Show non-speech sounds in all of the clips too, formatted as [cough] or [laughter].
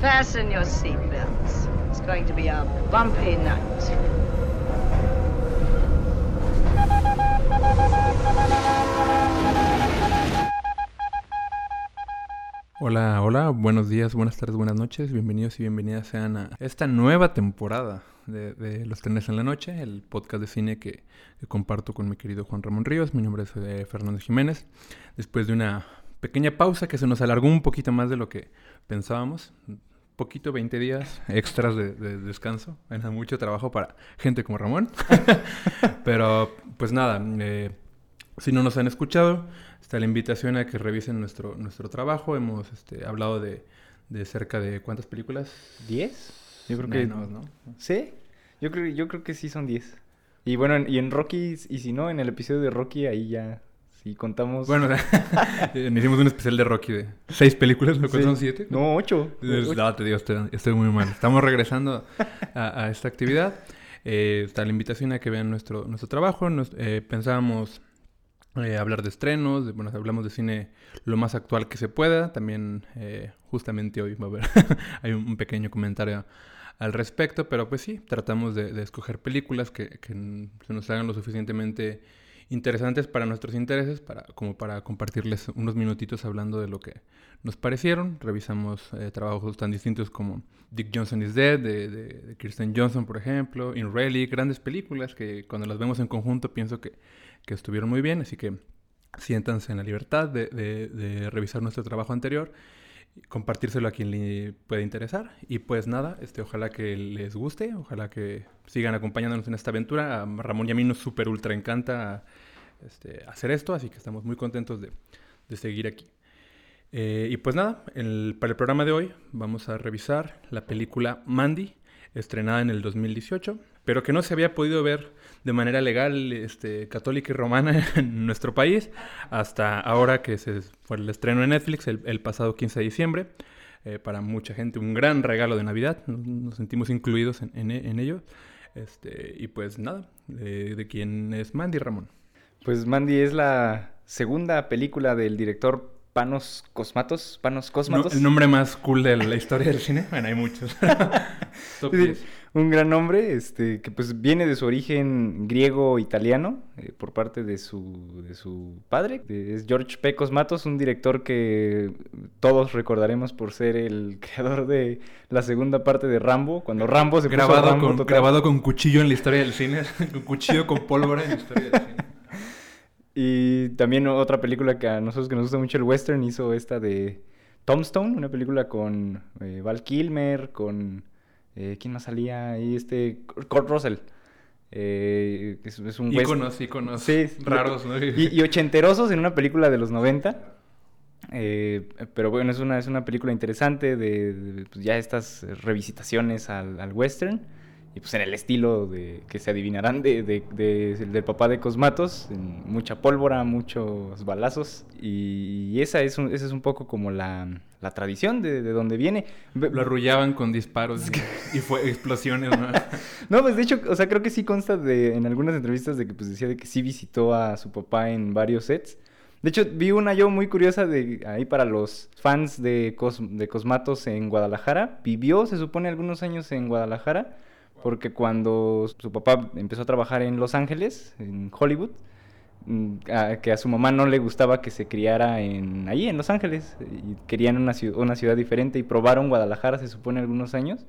Fasten your seatbelts. It's going to be a bumpy night. Hola, hola, buenos días, buenas tardes, buenas noches, bienvenidos y bienvenidas sean a esta nueva temporada de, Los Trenes en la Noche, el podcast de cine que, comparto con mi querido Juan Ramón Ríos. Mi nombre es eh, Fernando Jiménez. Después de una pequeña pausa que se nos alargó un poquito más de lo que pensábamos, poquito, 20 días extras de, descanso. Era mucho trabajo para gente como Ramón. [laughs] Pero pues nada, eh, si no nos han escuchado, está la invitación a que revisen nuestro, nuestro trabajo. Hemos este, hablado de, cerca de cuántas películas? ¿Diez? Yo creo que... ¿no? ¿Sí? Yo creo, yo creo que sí son diez. Y bueno, y en Rocky, y si no, en el episodio de Rocky, ahí ya y contamos. Bueno, [laughs] hicimos un especial de Rocky de seis películas, ¿no? son siete? No, ocho. No, te digo, estoy, muy mal. Estamos regresando a, esta actividad. Eh, está la invitación a que vean nuestro, nuestro trabajo. Eh, pensábamos eh, hablar de estrenos, bueno, hablamos de cine lo más actual que se pueda. También, justamente hoy va a haber, [laughs] hay un, pequeño comentario al respecto, pero pues sí, tratamos de, escoger películas que, que se nos hagan lo suficientemente interesantes para nuestros intereses, para, como para compartirles unos minutitos hablando de lo que nos parecieron. Revisamos eh, trabajos tan distintos como Dick Johnson is Dead, de, Kirsten Johnson, por ejemplo, In Relic, grandes películas que cuando las vemos en conjunto pienso que, que estuvieron muy bien, así que siéntanse en la libertad de, de revisar nuestro trabajo anterior compartírselo a quien le pueda interesar. Y pues nada, este, ojalá que les guste, ojalá que sigan acompañándonos en esta aventura. A Ramón y a mí nos super ultra encanta este, hacer esto, así que estamos muy contentos de, de seguir aquí. Eh, y pues nada, para el programa de hoy vamos a revisar la película Mandy, estrenada en el 2018, pero que no se había podido ver de manera legal, este, católica y romana [laughs] en nuestro país, hasta ahora que se fue el estreno en Netflix el, pasado 15 de diciembre. Eh, para mucha gente un gran regalo de Navidad, nos, sentimos incluidos en, ello. Este, y pues nada, de quién es Mandy Ramón. Pues Mandy es la segunda película del director Panos Cosmatos. Panos Cosmatos. el nombre más cool de la historia del cine. Bueno, hay muchos. [laughs] un gran nombre, este, que pues viene de su origen griego-italiano, eh, por parte de su, de su padre. Es George P. Cosmatos, un director que todos recordaremos por ser el [laughs] creador de la segunda parte de Rambo, cuando Rambo se grabado puso con, Grabado con cuchillo en la historia del cine, [laughs] con cuchillo con pólvora en la historia del cine. Y también otra película que a nosotros que nos gusta mucho el western hizo esta de Tombstone, una película con eh, Val Kilmer, con... Eh, ¿Quién más salía ahí? Este... Kurt Russell. Eh, es, es, un íconos, íconos sí, raros, ¿no? Y, ochenterosos en una película de los 90. Eh, pero bueno, es una, es una película interesante de, pues, ya estas revisitaciones al, al western y pues en el estilo de que se adivinarán de, del papá de Cosmatos, mucha pólvora, muchos balazos, y esa es un, esa es un poco como la, tradición de, donde viene. Lo arrullaban con disparos y, fue explosiones, ¿no? [laughs] no, pues de hecho, o sea, creo que sí consta de, en algunas entrevistas de que pues decía de que sí visitó a su papá en varios sets. De hecho, vi una yo muy curiosa de ahí para los fans de, de Cosmatos en Guadalajara. Vivió, se supone, algunos años en Guadalajara porque cuando su papá empezó a trabajar en Los Ángeles, en Hollywood, mm, que a su mamá no le gustaba que se criara en ahí en Los Ángeles y querían una, una ciudad diferente y probaron Guadalajara se supone algunos años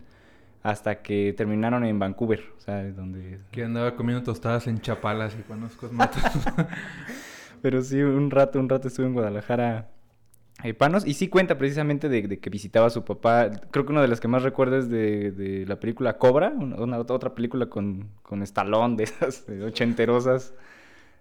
hasta que terminaron en Vancouver, o sea, donde que andaba comiendo tostadas en Chapalas y con los cosmatos. [laughs] Pero sí, un rato, un rato estuve en Guadalajara eh, panos. Y sí cuenta precisamente de, que visitaba a su papá. Creo que una de las que más recuerdo es de, la película Cobra, una, otra película con, con Stallone de esas ochenterosas.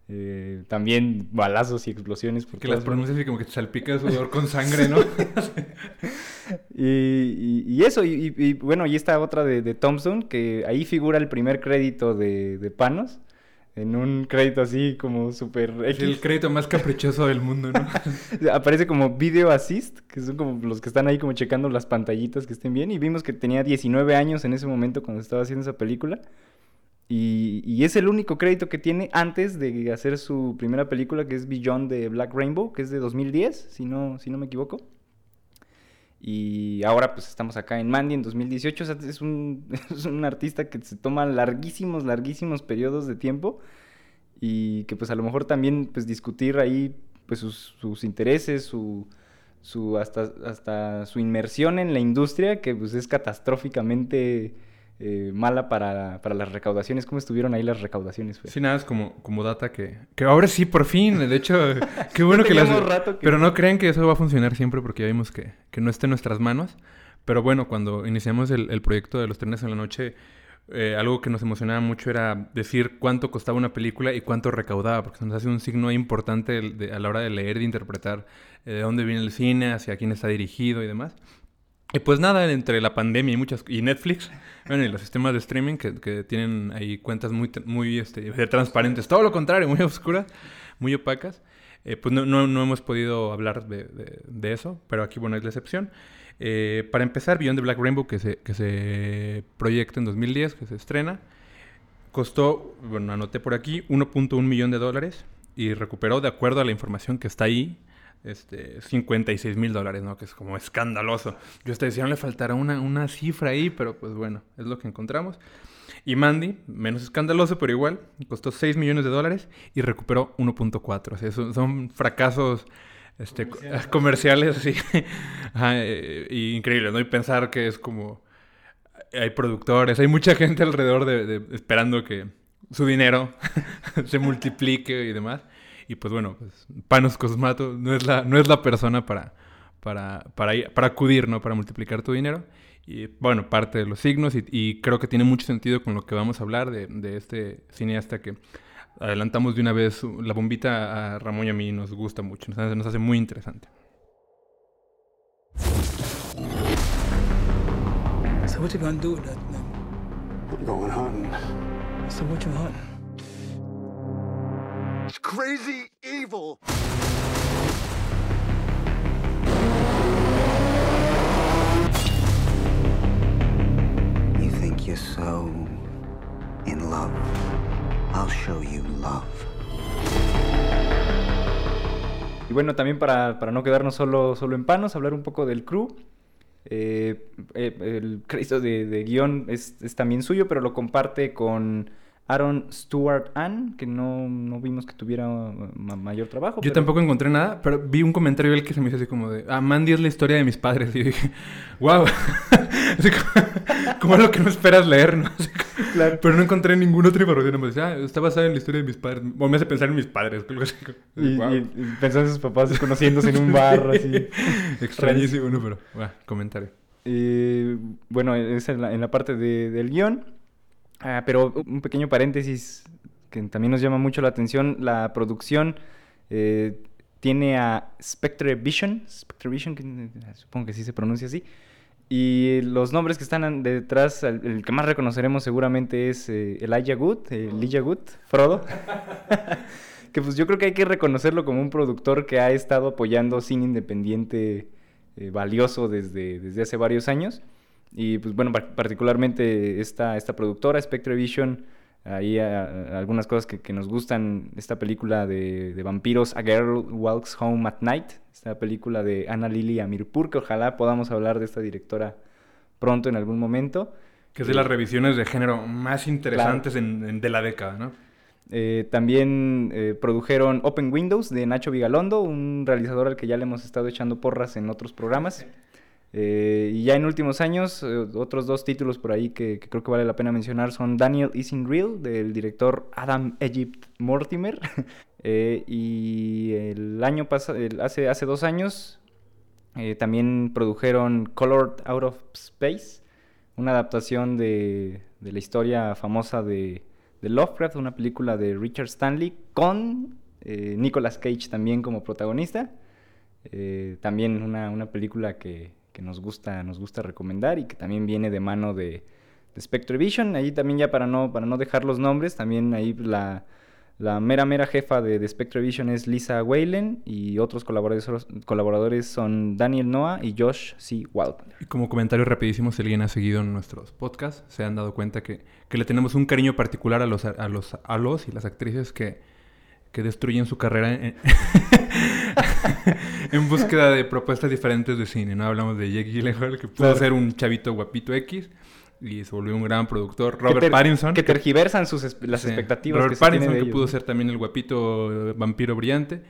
Eh, también balazos y explosiones. Porque las pronuncias y como que te salpica sudor con sangre, ¿no? [laughs] y, eso, y, bueno, y esta otra de, de Thompson, que ahí figura el primer crédito de, de Panos en un crédito así como súper Es el crédito más caprichoso del mundo, ¿no? [laughs] Aparece como Video Assist, que son como los que están ahí como checando las pantallitas que estén bien. Y vimos que tenía 19 años en ese momento cuando estaba haciendo esa película. Y, y, es el único crédito que tiene antes de hacer su primera película, que es Beyond de Black Rainbow, que es de 2010, si no, si no me equivoco. Y ahora pues estamos acá en Mandy en 2018. O sea, es un, [laughs] es un artista que se toma larguísimos, larguísimos periodos de tiempo. Y que pues a lo mejor también pues discutir ahí pues sus, sus intereses, su, su hasta, hasta su inmersión en la industria, que pues es catastróficamente eh, mala para, para, las recaudaciones. ¿Cómo estuvieron ahí las recaudaciones? Sí, nada, es como, como data que, que ahora sí, por fin. De hecho, [laughs] qué bueno que las... Rato Pero no crean que eso va a funcionar siempre porque ya vimos que, que no está en nuestras manos. Pero bueno, cuando iniciamos el, el proyecto de los trenes en la noche, eh, algo que nos emocionaba mucho era decir cuánto costaba una película y cuánto recaudaba, porque nos hace un signo importante de, a la hora de leer de interpretar eh, de dónde viene el cine, hacia quién está dirigido y demás. Y pues nada, entre la pandemia y muchas y Netflix, bueno, y los sistemas de streaming que, que tienen ahí cuentas muy, muy este, transparentes, todo lo contrario, muy [laughs] oscuras, muy opacas, eh, pues no, no, no, hemos podido hablar de, de, de, eso, pero aquí, bueno, es la excepción. Eh, para empezar, Beyond the Black Rainbow, que se, que se proyecta en 2010, que se estrena, costó, bueno, anoté por aquí, 1.1 millón de dólares y recuperó, de acuerdo a la información que está ahí, este, 56 mil dólares, ¿no? Que es como escandaloso. Yo hasta decía, no le faltará una, una cifra ahí, pero pues bueno, es lo que encontramos. Y Mandy, menos escandaloso, pero igual, costó 6 millones de dólares y recuperó 1.4. O sea, son, son, fracasos este, comerciales, comerciales así. [laughs] Ajá, eh, increíbles, ¿no? Y pensar que es como... Hay productores, hay mucha gente alrededor de, de esperando que su dinero [laughs] se multiplique y demás. Y pues bueno, pues, Panos Cosmato no es la, no es la persona para, para, para, para acudir, ¿no? Para multiplicar tu dinero. Y bueno, parte de los signos y, y, creo que tiene mucho sentido con lo que vamos a hablar de, de este cineasta que adelantamos de una vez. La bombita a Ramón y a mí nos gusta mucho, nos, nos hace muy interesante. So what you gonna do with that thing? I'm going hunting. So what you hunting? It's crazy evil. You think you're so in love? I'll show you love. Y bueno, también para, para no quedarnos solo, solo en panos, hablar un poco del crew. Eh, eh, el crédito de, de guion es, es, también suyo, pero lo comparte con Aaron Stewart Ann, que no, no vimos que tuviera ma mayor trabajo. Yo pero... tampoco encontré nada, pero vi un comentario del que se me hizo así como de, ah, Mandy es la historia de mis padres. Y dije, wow, [laughs] como, como algo que no esperas leer, ¿no? Como, claro. Pero no encontré ninguna otra información. Me decía, ah, está basada en la historia de mis padres. O me hace pensar en mis padres. Y, wow. y, y pensar en sus papás conociéndose en un bar, [laughs] así. Extrañísimo, ¿no? Pero, bueno, comentario. Eh, bueno, es en la, en la parte de, del guion. Ah, pero un pequeño paréntesis que también nos llama mucho la atención, la producción eh, tiene a Spectre Vision, Spectre Vision, que supongo que sí se pronuncia así, y los nombres que están detrás, el, el que más reconoceremos seguramente es eh, Elijah Wood, eh, Elijah Wood, Frodo, [laughs] que pues yo creo que hay que reconocerlo como un productor que ha estado apoyando cine independiente eh, valioso desde, desde hace varios años. Y pues bueno, particularmente esta, esta productora, Spectre Vision, ahí a, a algunas cosas que, que, nos gustan, esta película de, de, vampiros, A Girl Walks Home at Night, esta película de Ana Lili Amirpur, que ojalá podamos hablar de esta directora pronto en algún momento. Que es de las revisiones de género más interesantes claro. en, en, de la década, ¿no? Eh, también eh, produjeron Open Windows de Nacho Vigalondo, un realizador al que ya le hemos estado echando porras en otros programas. Eh, y ya en últimos años, eh, otros dos títulos por ahí que, creo que vale la pena mencionar son Daniel Isn't Real, del director Adam Egypt Mortimer. [laughs] eh, y el año pasado, hace, hace dos años, también produjeron Colored Out of Space, una adaptación de, de la historia famosa de, de, Lovecraft, una película de Richard Stanley, con Nicolas Cage también como protagonista. también una, una película que, que nos gusta, nos gusta recomendar y que también viene de mano de, de Spectre Vision. Ahí también ya para no, para no dejar los nombres, también ahí la, la mera mera jefa de, de Spectre Vision es Lisa Whalen y otros colaboradores, colaboradores son Daniel Noah y Josh C. Waldman. Y como comentario rapidísimo, si alguien ha seguido nuestros podcasts, se han dado cuenta que, que le tenemos un cariño particular a los, a los, a los y las actrices que, que destruyen su carrera en, [laughs] en búsqueda de propuestas diferentes de cine, ¿no? Hablamos de Jake Gyllenhaal, que pudo Claro. ser un chavito guapito X y se volvió un gran productor. Que Robert ter- Pattinson. Que tergiversan sus es- las Sí. expectativas Robert que Pattinson, de que ellos, pudo ¿no? ser también el guapito eh, vampiro brillante.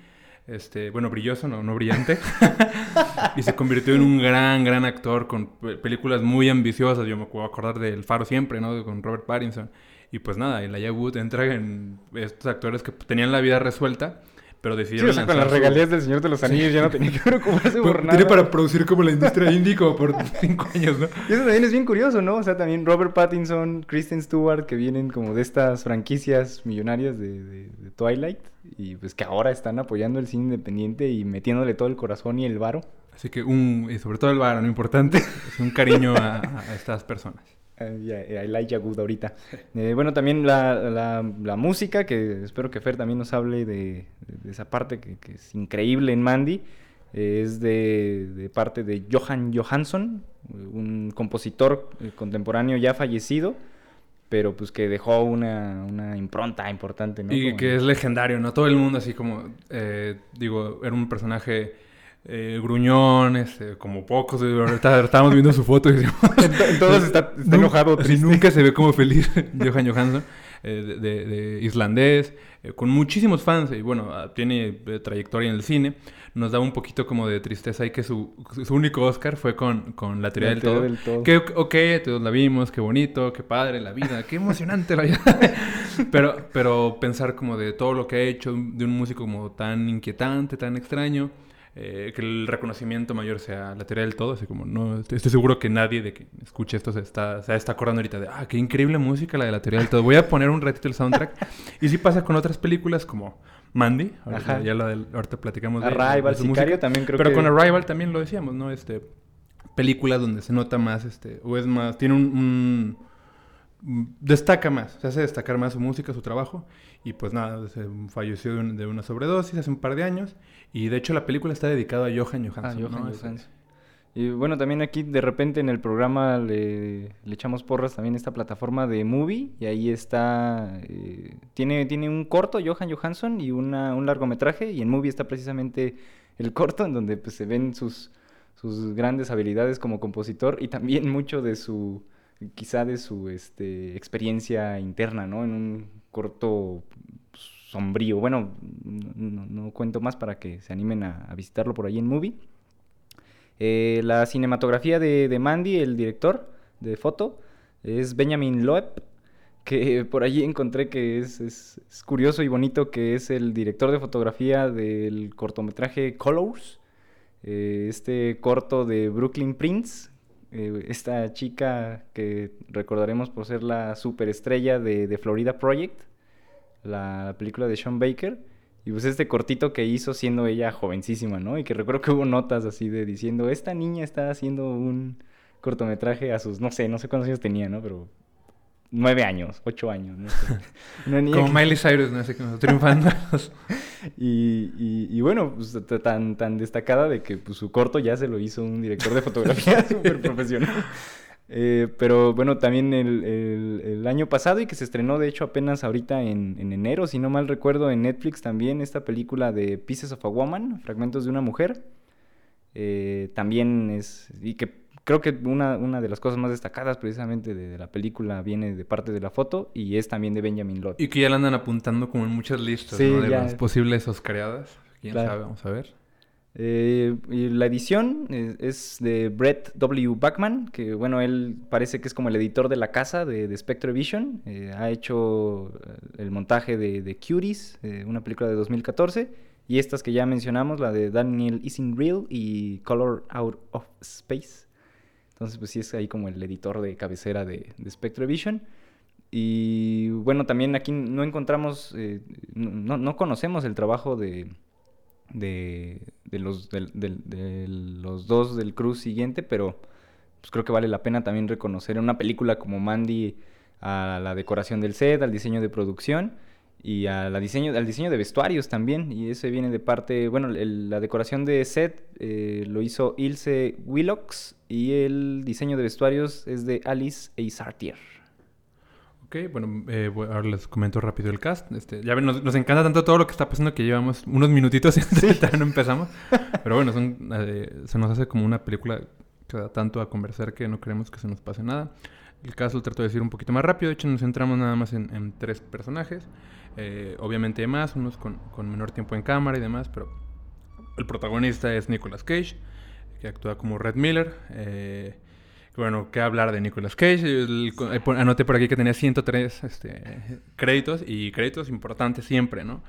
Este, bueno, brilloso, no, no brillante. [laughs] y se convirtió en un gran, gran actor con pe- películas muy ambiciosas. Yo me puedo acordar de El Faro siempre, ¿no? Con Robert Pattinson. Y pues nada, Elijah Wood entra en estos actores que tenían la vida resuelta, pero Sí, decidieron o sea, con las su- regalías del Señor de los Anillos ya no tenía que preocuparse por nada. Tiene para producir como la industria indie como por [laughs] cinco años, ¿no? Y eso también es bien curioso, ¿no? O sea, también Robert Pattinson, Kristen Stewart, que vienen como de estas franquicias millonarias de, de- de Twilight. Y pues que ahora están apoyando el cine independiente y metiéndole todo el corazón y el varo. Así que un, y sobre todo el varón, importante, [laughs] es un cariño a- a estas personas. Eh, y a- Elijah Wood ahorita. Eh, bueno, también la, la- la música, que espero que Fer también nos hable de, de esa parte que, que es increíble en Mandy. eh, es de, de parte de Johan Johansson, un compositor contemporáneo ya fallecido, pero pues que dejó una, una impronta importante, ¿no? Y Como que en- es legendario, ¿no? Todo el mundo así como, eh, digo, era un personaje eh, gruñón, este, como pocos. eh, ahorita estábamos viendo su foto y decimos... [laughs] En to- en todos está- está enojado, triste. Nunca se ve como feliz [laughs] Johan Johansson, eh, de, de- de islandés, eh, con muchísimos fans. Y bueno, ah, tiene eh, trayectoria en el cine. Nos da un poquito como de tristeza ahí que su, su único Oscar fue con, con La teoría, La del, teoría todo. del todo. Que ok, todos la vimos, qué bonito, qué padre la vida, qué emocionante la [laughs] vida. pero, pero pensar como de todo lo que ha hecho, de un músico como tan inquietante, tan extraño, eh, que el reconocimiento mayor sea la teoría del todo, así como no estoy, seguro que nadie de que escuche esto se está, se está acordando ahorita de, ah, qué increíble música la de la teoría del todo. Voy a poner un ratito el soundtrack. [laughs] y sí pasa con otras películas como Mandy, ahorita, ya la del, ahorita platicamos de, Arrival, de su Sicario, música. también creo Pero que- con Arrival también lo decíamos, ¿no? Este, películas donde se nota más, este, o es más, tiene un, un- destaca más, se hace destacar más su música, su trabajo, y pues nada, se falleció de, un- de una sobredosis hace un par de años, y de hecho la película está dedicada a Johan Johansson, Ah. Johan Johansson. Y bueno, también aquí de repente en el programa le, le echamos porras también esta plataforma de Movie y ahí está, eh, tiene, tiene un corto Johan Johansson y una, un largometraje y en Movie está precisamente el corto en donde pues, se ven sus, sus grandes habilidades como compositor y también mucho de su, quizá de su este, experiencia interna, ¿no? En un corto sombrío. Bueno, no, cuento más para que se animen a, visitarlo por ahí en Movie. Eh, la cinematografía de, Mandy, el director de foto, es Benjamin Loeb, que [laughs] por allí encontré que es curioso y bonito que es el director de fotografía del cortometraje Colors, eh, este corto de Brooklyn Prince, eh, esta chica que recordaremos por ser la superestrella de, de Florida Project, la película de Sean Baker. Y pues este cortito que hizo siendo ella jovencísima, ¿no? Y que recuerdo que hubo notas así de diciendo, esta niña está haciendo un cortometraje a sus, no sé, no sé cuántos años tenía, ¿no? Pero nueve años, ocho años, no sé. [laughs] Una niña Como que- Miley Cyrus, ¿no? Así como triunfando. [laughs] y, y- y bueno, pues tan, tan destacada de que pues, su corto ya se lo hizo un director de fotografía [laughs] súper profesional. Eh, pero bueno, también el, el- el año pasado y que se estrenó de hecho apenas ahorita en, en enero, si no mal recuerdo, en Netflix también esta película de Pieces of a Woman, Fragmentos de una Mujer. Eh, también es, y que creo que una, una de las cosas más destacadas precisamente de, de la película viene de parte de la foto y es también de Benjamin Lott. y que ya la andan apuntando como en muchas listas, Sí, ¿no? De ya. las posibles Oscareadas. ¿Quién Claro. sabe? Vamos a ver. Eh, y la edición es, es de Brett W. Backman, que bueno, él parece que es como el editor de la casa de, de Spectrovision. Eh, ha hecho eh, el montaje de, de Cuties, eh, una película de 2014, y estas que ya mencionamos, la de Daniel Ising Real y Color Out of Space. Entonces, pues sí es ahí como el editor de cabecera de, de Spectrovision. Y bueno, también aquí no encontramos, eh, no, no conocemos el trabajo de, de, de los, de los dos del cruz siguiente, pero pues creo que vale la pena también reconocer en una película como Mandy a la decoración del set, al diseño de producción y a la diseño, al diseño de vestuarios también. Y ese viene de parte, bueno, el- la decoración de set eh, lo hizo Ilse Willocks y el diseño de vestuarios es de Alice Eisartier. Ok, bueno, eh, ahora les comento rápido el cast. Este, ya ven, nos, nos encanta tanto todo lo que está pasando que llevamos unos minutitos y [laughs] todavía no empezamos. Pero bueno, son, eh, se nos hace como una película que da tanto a conversar que no queremos que se nos pase nada. El cast lo trato de decir un poquito más rápido. De hecho, nos centramos nada más en, en tres personajes. Eh, obviamente más, unos con, con menor tiempo en cámara y demás, pero el protagonista es Nicolas Cage, que actúa como Red Miller. Eh, bueno, ¿qué hablar de Nicolas Cage? El- eh, anoté por aquí que tenía 103 este, créditos y créditos importantes siempre, ¿no?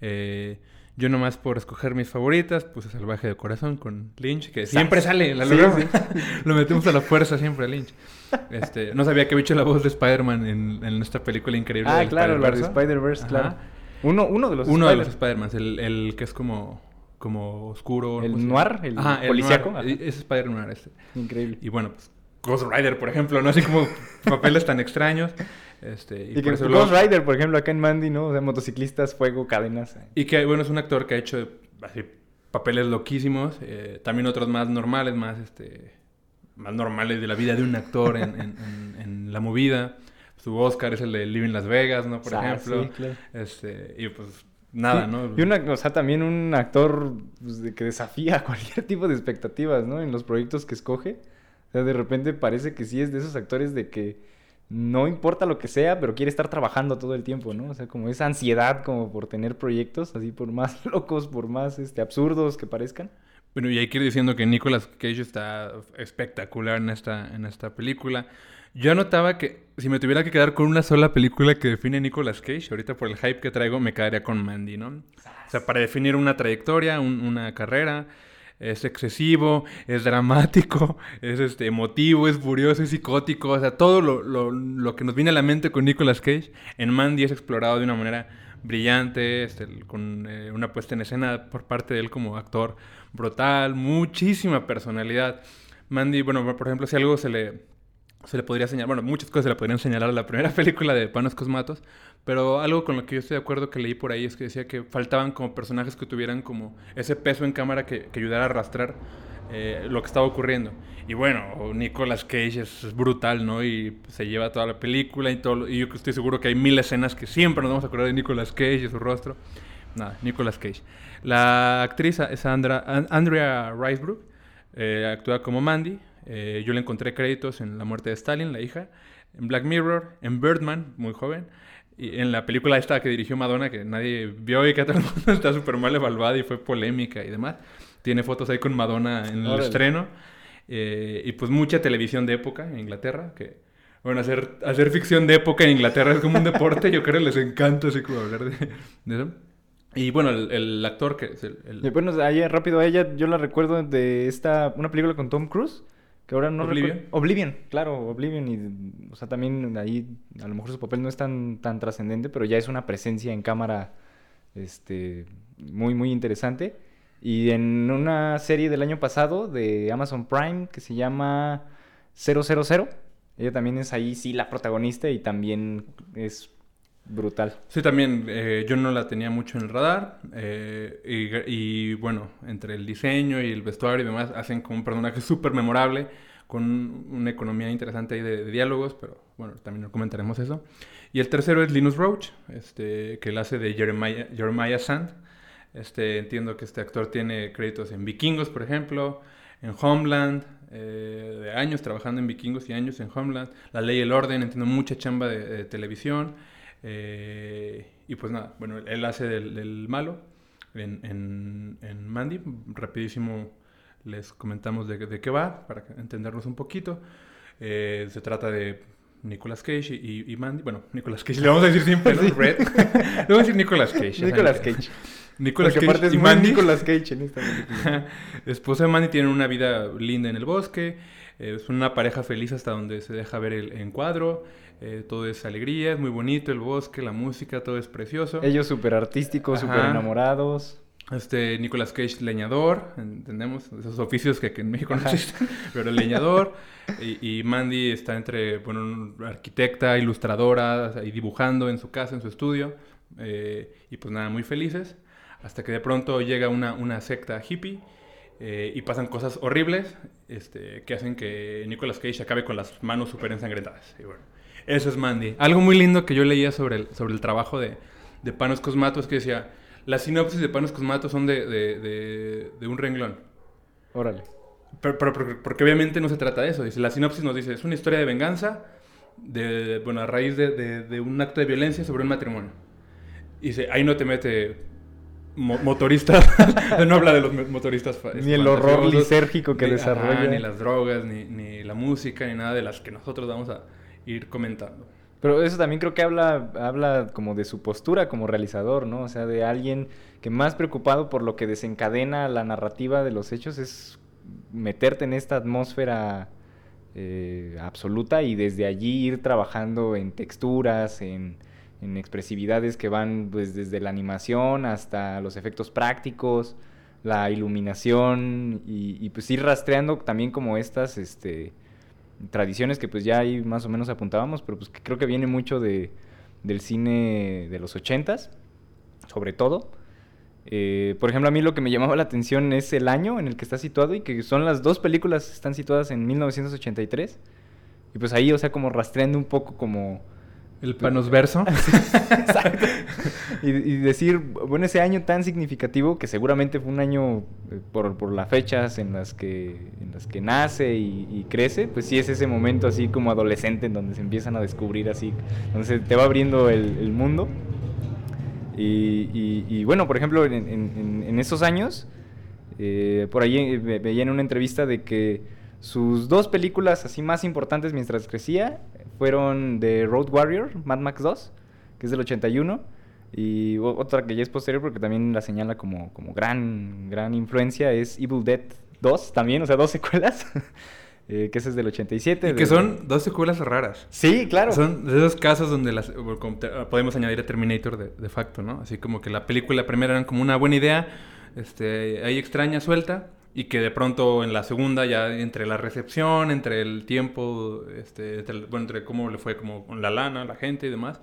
Eh, yo nomás por escoger mis favoritas puse Salvaje de Corazón con Lynch, que siempre sale, la Sí. [laughs] Lo metemos a la fuerza siempre a Lynch. Este, no sabía que había hecho la voz de Spider-Man en, en esta película increíble. Ah, del claro, la de Spider-Verse. Spider-Verse, claro. Uno, uno de los Uno de los Spider- Spider-Man, el, el que es como, como oscuro. ¿El ¿cómo se noir? ¿El Ajá, el policíaco? noir. E- Es Spider-Man este. Increíble. Y bueno, pues Ghost Rider, por ejemplo, ¿no? Así como papeles tan extraños. Este, Y, por que Ghost Rider, por ejemplo, acá en Mandy, ¿no? O sea, motociclistas, fuego, cadenas. Y que, bueno, es un actor que ha hecho así, papeles loquísimos. eh, también otros más normales, más, este, más normales de la vida de un actor en, en- en- en la movida. Su Oscar es el de Living Las Vegas, ¿no? Por Ah, ejemplo. sí, claro. Este, y pues nada, Sí, ¿no? Y una, o sea, también un actor pues, de que desafía [laughs] cualquier tipo de expectativas, ¿no? En los proyectos que escoge. O sea, de repente parece que sí es de esos actores de que no importa lo que sea, pero quiere estar trabajando todo el tiempo, ¿no? O sea, como esa ansiedad como por tener proyectos, así por más [laughs] locos, por más este, absurdos que parezcan. Bueno, y hay que ir diciendo que Nicolas Cage está espectacular en esta, en esta película. Yo notaba que si me tuviera que quedar con una sola película que define Nicolas Cage, ahorita por el hype que traigo, me quedaría con Mandy, ¿no? O sea, para definir una trayectoria, un- una carrera, es excesivo, es dramático, [laughs] es este, emotivo, es furioso, es psicótico, o sea, todo lo, lo- lo que nos viene a la mente con Nicolas Cage, en Mandy es explorado de una manera brillante, este, con eh, una puesta en escena por parte de él como actor brutal, muchísima personalidad. Mandy, bueno, por ejemplo, si algo se le, se le podría señalar, bueno, muchas cosas se le podrían señalar a la primera [laughs] película de Panos Cosmatos, pero algo con lo que yo estoy de acuerdo que leí por ahí es que decía que faltaban como personajes que tuvieran como ese peso en cámara que, que ayudara a arrastrar eh, lo que estaba ocurriendo. Y bueno, Nicolas Cage es brutal, ¿no? Y se lleva toda la película y todo. Y yo estoy seguro que hay mil escenas que siempre nos vamos a acordar de Nicolas Cage y su rostro. Nada, Nicolas Cage. La actriz es Andra- An- Andrea Risebrook. eh, actúa como Mandy. Eh, yo le encontré créditos en La muerte de Stalin, la hija. En Black Mirror, en Birdman, muy joven. Y en la película esta que dirigió Madonna, que nadie vio y que a todo el mundo [laughs] está súper mal evaluada y fue polémica y demás. Tiene fotos ahí con Madonna en el Órale. estreno. Eh, y pues mucha televisión de época en Inglaterra, que... Bueno, hacer, hacer ficción de época en Inglaterra es como un deporte, yo creo que les encanta así como hablar de, de eso. Y bueno, el, el actor que es el... el- Y bueno, ahí rápido a ella, yo la recuerdo de esta, una película con Tom Cruise, que ahora no Oblivion. Oblivion, claro, Oblivion. Y, o sea, también ahí a lo mejor su papel no es tan, tan trascendente, pero ya es una presencia en cámara este, muy, muy interesante. Y en una serie del año pasado de Amazon Prime que se llama 000, ella también es ahí, sí, la protagonista y también es brutal. Sí, también eh, yo no la tenía mucho en el radar. eh, y, y, bueno, entre el diseño y el vestuario y demás, hacen como un personaje súper memorable, con una economía interesante ahí de, de diálogos, pero bueno, también comentaremos eso. Y el tercero es Linus Roach, este, que él hace de Jeremiah, Jeremiah Sand. Este, entiendo que este actor tiene créditos en Vikingos, por ejemplo, en Homeland, eh, de años trabajando en Vikingos y años en Homeland. La Ley y el Orden, entiendo mucha chamba de, de televisión. Eh, y pues nada, bueno, él hace del, del malo en, en, en Mandy. Rapidísimo les comentamos de, de qué va, para entendernos un poquito. Eh, se trata de Nicolas Cage y, y Mandy. Bueno, Nicolas Cage, le vamos a decir siempre, ¿no? Red. [laughs] le vamos a decir Nicolas Cage. Nicolas Cage. Nicolas Porque Cage y Mandy. Nicolas Cage en esta película. Esposa de Mandy tienen una vida linda en el bosque. eh, es una pareja feliz hasta donde se deja ver el encuadro. Eh, todo es alegría, es muy bonito el bosque, la música, todo es precioso. Ellos súper artísticos, súper enamorados. Este, Nicolas Cage, leñador, entendemos, esos oficios que, que en México no existen, [laughs] pero el leñador. Y, y Mandy está entre, bueno, arquitecta, ilustradora, y dibujando en su casa, en su estudio. eh, y pues nada, muy felices. Hasta que de pronto llega una, una secta hippie eh, y pasan cosas horribles este, que hacen que Nicolas Cage acabe con las manos súper ensangrentadas. Y bueno, Eso es Mandy. Algo muy lindo que yo leía sobre el, sobre el trabajo de, de Panos Cosmatos que decía, las sinopsis de Panos Cosmatos son de, de, de- de un renglón. Órale. Pero, pero- porque, porque obviamente no se trata de eso. Dice, la sinopsis nos dice, es una historia de venganza, de, bueno, a raíz de, un acto de violencia sobre un matrimonio. Y dice, ahí no te mete mo- motoristas, [laughs] no habla de los mo- motoristas. Ni el horror lisérgico que ni- ajá, desarrolla. ni las drogas, ni, ni la música, ni nada de las que nosotros vamos a ir comentando. Pero eso también creo que habla, habla como de su postura como realizador, ¿no? O sea, de alguien que más preocupado por lo que desencadena la narrativa de los hechos es meterte en esta atmósfera eh, absoluta y desde allí ir trabajando en texturas, en, expresividades que van pues, desde la animación hasta los efectos prácticos, la iluminación y, y, pues ir rastreando también como estas, este tradiciones que pues ya ahí más o menos apuntábamos, pero pues que creo que viene mucho de, del cine de los ochentas, sobre todo. Eh, por ejemplo, a mí lo que me llamaba la atención es el año en el que está situado y que son las dos películas están situadas en 1983. Y pues ahí, o sea, como rastreando un poco como... El panosverso. [laughs] Exacto. Y, y decir, bueno, ese año tan significativo, que seguramente fue un año eh, por, por las fechas en las que, en las que nace y, crece, pues sí es ese momento así como adolescente en donde se empiezan a descubrir así, donde se te va abriendo el, mundo. Y, y- y bueno, por ejemplo, en, en- esos años, eh, por ahí eh, ve- veía en una entrevista de que sus dos películas así más importantes mientras crecía fueron The Road Warrior, Mad Max 2, que es del 81, y otra que ya es posterior porque también la señala como, como gran, gran influencia es Evil Dead 2 también, o sea, dos secuelas, [laughs] eh, que ese es del 87. y que de- son dos secuelas raras. Sí, claro. Son de esos casos donde las, te- podemos añadir a Terminator de, de facto, ¿no? Así como que la película primera era como una buena idea, este, ahí extraña, suelta, y que de pronto en la segunda ya entre la recepción, entre el tiempo, este, entre, bueno, entre cómo le fue como con la lana, la gente y demás,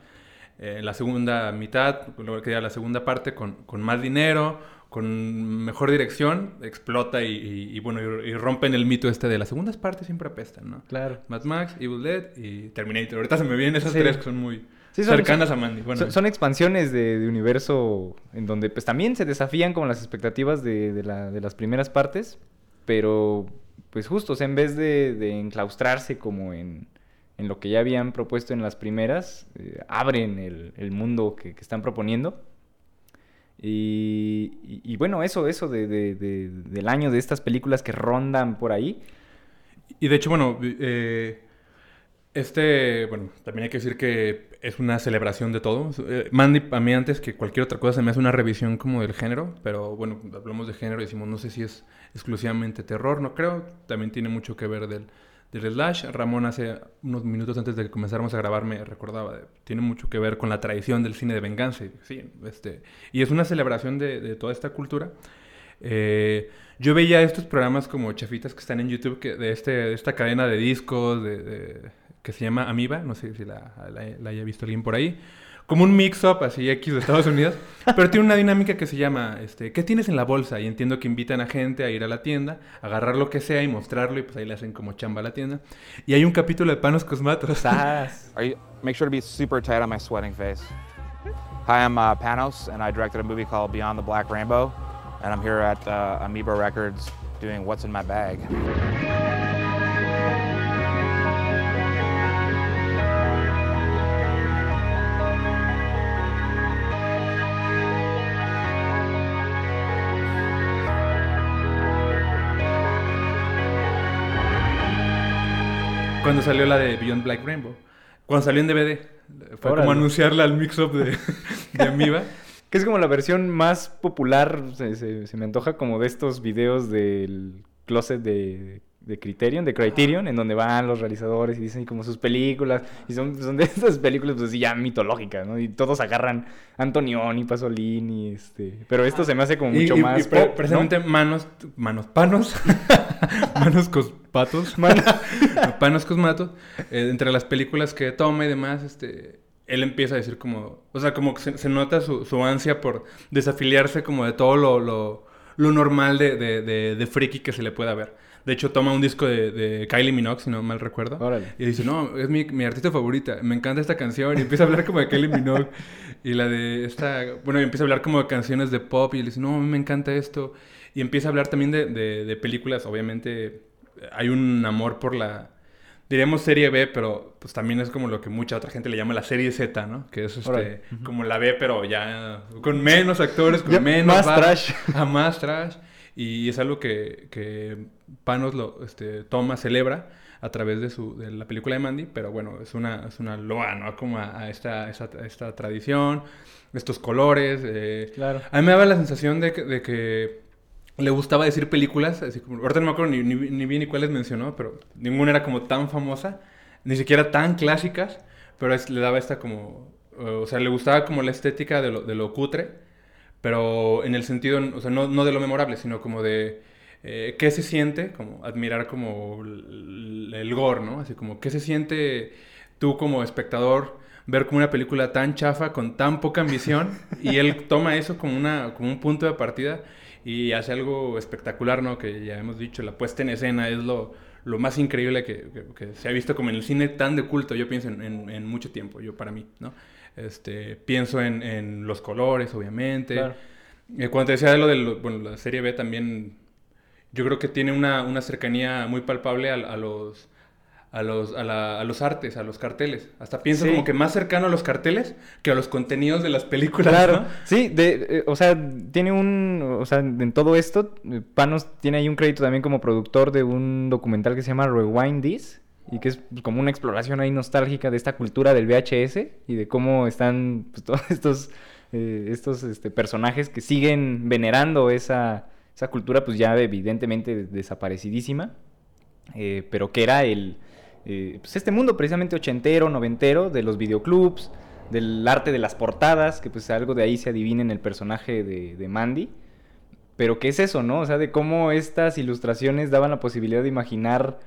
eh, en la segunda mitad, luego queda la segunda parte con, con más dinero, con mejor dirección, explota y, y- y, bueno, y, y rompen el mito este de las segundas partes siempre apestan, ¿no? Claro. Mad Max, Evil Dead y Terminator. Ahorita se me vienen esas Sí. tres que son muy Sí, son- cercanas a Mandy. Bueno, son, son expansiones de, de universo en donde pues también se desafían como las expectativas de, de la- de las primeras partes, pero pues justo, o sea, en vez de, de enclaustrarse como en, en lo que ya habían propuesto en las primeras, eh, abren el, el mundo que, están proponiendo. Y bueno, eso, eso de, de- de- del año de estas películas que rondan por ahí. Y de hecho, bueno, eh, este, bueno, también hay que decir que es una celebración de todo. Eh, Mandy, a mí antes que cualquier otra cosa, se me hace una revisión como del género, pero bueno, hablamos de género y decimos, no sé si es exclusivamente terror, no creo, también tiene mucho que ver del, del slash. Ramón hace unos minutos antes de que comenzáramos a grabar me recordaba, de- tiene mucho que ver con la tradición del cine de venganza. Y, sí, este, y es una celebración de, de toda esta cultura. Eh, yo veía estos programas como chafitas que están en YouTube que, de, este, de esta cadena de discos de, de- que se llama Amiba, no sé si la, la- la haya visto alguien por ahí, como un mix-up así X de Estados Unidos, [laughs] pero tiene una dinámica que se llama este, ¿qué tienes en la bolsa? Y entiendo que invitan a gente a ir a la tienda, agarrar lo que sea y mostrarlo y pues ahí le hacen como chamba a la tienda. Y hay un capítulo de Panos Cosmatos. [laughs] Are you, make sure to be super tight on my sweating face. Hi, I'm uh, Panos, and I directed a movie called Beyond the Black Rainbow, and I'm here at uh, Amoeba Records doing What's in My Bag. Cuando salió la de Beyond Black Rainbow. Cuando salió en DVD. Fue Órale. como anunciarla al mix-up de, [laughs] de Amiba. Que es como la versión más popular, se, se- se me antoja como de estos videos del closet de, de Criterion, de Criterion, en donde van los realizadores y dicen como sus películas, y son, son de estas películas pues ya mitológicas, ¿no? Y todos agarran Antonioni, Pasolini, este... Pero esto se me hace como Y- mucho y- más y pre- pop, ¿no? precisamente manos, manos, panos, [laughs] manos cospatos, [laughs] Man- [laughs] panos cosmatos, eh, entre las películas que toma y demás, este, él empieza a decir como, o sea, como que se, se nota su, su ansia por desafiliarse como de todo lo, lo, lo normal de, de, de, de friki que se le pueda ver. De hecho, toma un disco de, de Kylie Minogue, si no mal recuerdo. Órale. Y dice, no, es mi, mi artista favorita. Me encanta esta canción. Y empieza a hablar como de Kylie Minogue. [laughs] Y la de esta... Bueno, y empieza a hablar como de canciones de pop. Y le dice, no, a mí me encanta esto. Y empieza a hablar también de, de películas. Obviamente, hay un amor por la... Diríamos serie B, pero pues también es como lo que mucha otra gente le llama la serie Z, ¿no? Que es este, como la B, pero ya con menos actores, con Ya menos... más trash. A más trash. Y es algo que, que Panos lo este, toma, celebra a través de, su, de la película de Mandy, pero bueno, es una, es una loa, ¿no? Como a, a esta, esta, esta tradición, estos colores. eh. Claro. A mí me daba la sensación de que, de que le gustaba decir películas, así como, ahorita no me acuerdo ni, ni, ni bien ni cuáles mencionó, pero ninguna era como tan famosa, ni siquiera tan clásicas, pero le daba esta como, eh, o sea, le gustaba como la estética de lo, de lo cutre, pero en el sentido, o sea, no, no de lo memorable, sino como de eh, qué se siente, como admirar como el, el gore, ¿no? Así como qué se siente tú como espectador ver como una película tan chafa, con tan poca ambición, y él toma eso como, una, como un punto de partida y hace algo espectacular, ¿no? Que ya hemos dicho, la puesta en escena es lo, lo más increíble que, que- que se ha visto como en el cine tan de culto, yo pienso en, en- en mucho tiempo, yo para mí, ¿no? Este, pienso en, en los colores, obviamente. Claro. Eh, cuando te decía de lo de lo- bueno, la serie B también, yo creo que tiene una, una cercanía muy palpable a, a los... A los, a, la- a los artes, a los carteles. Hasta pienso Sí. como que más cercano a los carteles que a los contenidos de las películas. Claro, ¿no? sí, de, eh, o sea, tiene un, o sea, en todo esto, eh, Panos tiene ahí un crédito también como productor de un documental que se llama Rewind This, y que es como una exploración ahí nostálgica de esta cultura del VHS y de cómo están pues, [laughs] todos estos, eh, estos este, personajes que siguen venerando esa, esa cultura, pues ya evidentemente desaparecidísima, eh, pero que era el, eh, pues este mundo precisamente ochentero, noventero, de los videoclubs, del arte de las portadas, que pues algo de ahí se adivina en el personaje de, Mandy. Pero ¿qué es eso, no? O sea, de cómo estas ilustraciones daban la posibilidad de imaginar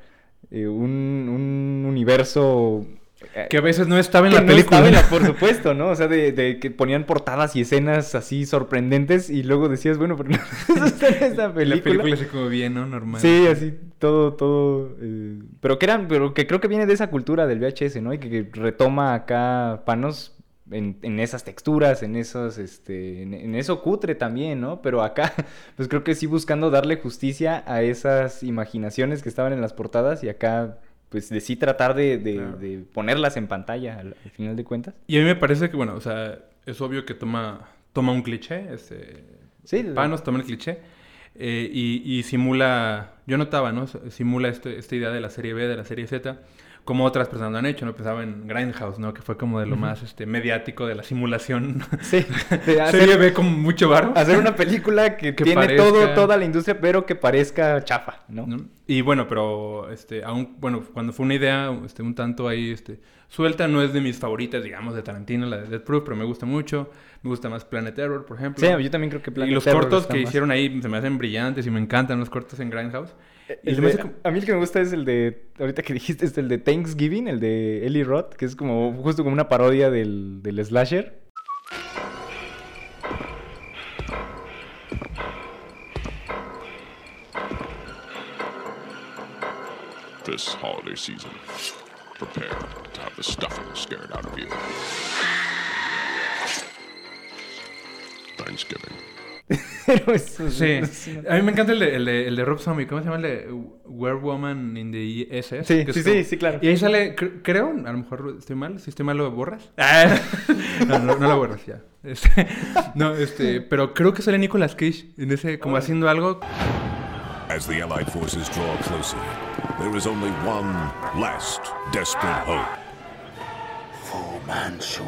eh, un universo... eh, Que a veces no estaba en que la no película. estaba en la- por [laughs] supuesto, ¿no? O sea, de, de que ponían portadas y escenas así sorprendentes y luego decías, bueno, pero no [laughs] eso [laughs] está en esta La película. película así como bien, ¿no? Normal. Sí, así todo, todo. eh, pero que eran, pero que creo que viene de esa cultura del VHS, ¿no? Y que, que retoma acá Panos en, en esas texturas, en esos, este, en, en eso cutre también, ¿no? Pero acá, pues creo que sí buscando darle justicia a esas imaginaciones que estaban en las portadas y acá, pues de sí tratar de, de- Claro. de ponerlas en pantalla al, al final de cuentas. Y a mí me parece que, bueno, o sea, es obvio que toma, toma un cliché, este... Sí, Panos toma el cliché eh, y, y simula, yo notaba, ¿no? Simula este- esta idea de la serie B, de la serie Z, como otras personas lo han hecho, ¿no? Pensaba en Grindhouse, ¿no? Que fue como de lo más este, mediático de la simulación. [laughs] Sí, de hacer- serie B con mucho varo. Hacer una película que, Que tiene parezca- todo, toda la industria, pero que parezca chafa, ¿no? ¿no? Y bueno, pero este, aún, bueno, cuando fue una idea este, un tanto ahí este, suelta, no es de mis favoritas, digamos, de Tarantino, la de Death Proof, pero me gusta mucho. Me gusta más Planet Terror, por ejemplo. Sí, yo también creo que y Planet los Terror cortos está que más- hicieron ahí se me hacen brillantes y me encantan los cortos en Grindhouse. El me de- como- A mí el que me gusta es el de, ahorita que [laughs] dijiste, es el de Thanksgiving, el de Eli Roth, que es como justo como una parodia del, del slasher. This holiday season, prepare to have the stuffing scared out of you. Thanksgiving. [laughs] Pero es, Sí, a mí me encanta el de, el de, el de Rob Zombie, ¿cómo se llama el de Werewolf in the SS? Sí, es sí, como- sí, sí, claro. Y ahí sale, cre- creo, a lo mejor estoy mal, si estoy mal lo borras. [laughs] Ah, no, no, no lo borras ya. Este, no, este, pero creo que sale Nicolas Cage en ese, como haciendo algo. As the Allied forces draw closer, there is only one last desperate hope. Fu Manchu.